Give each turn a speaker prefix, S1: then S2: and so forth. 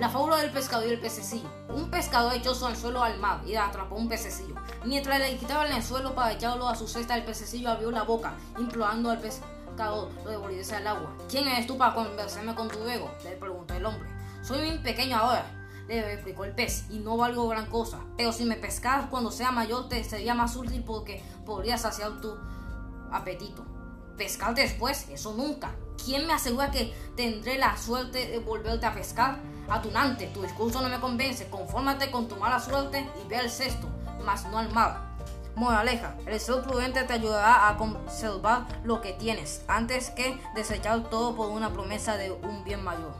S1: La fábula del pescador y el pececillo. Un pescador echó su anzuelo al mar y atrapó un pececillo. Mientras le quitaba el anzuelo para echarlo a su cesta, el pececillo abrió la boca, implorando al pescador lo devolviese al agua. ¿Quién eres tú para conversarme con tu ego? Le preguntó el hombre. Soy muy pequeño ahora, le explicó el pez, y no valgo gran cosa. Pero si me pescaras cuando sea mayor, te sería más útil porque podrías saciar tu apetito. Pescar después, eso nunca. ¿Quién me asegura que tendré la suerte de volverte a pescar? Atunante, tu discurso no me convence. Confórmate con tu mala suerte y ve al cesto, mas no al mar. Moraleja, el ser prudente te ayudará a conservar lo que tienes antes que desechar todo por una promesa de un bien mayor.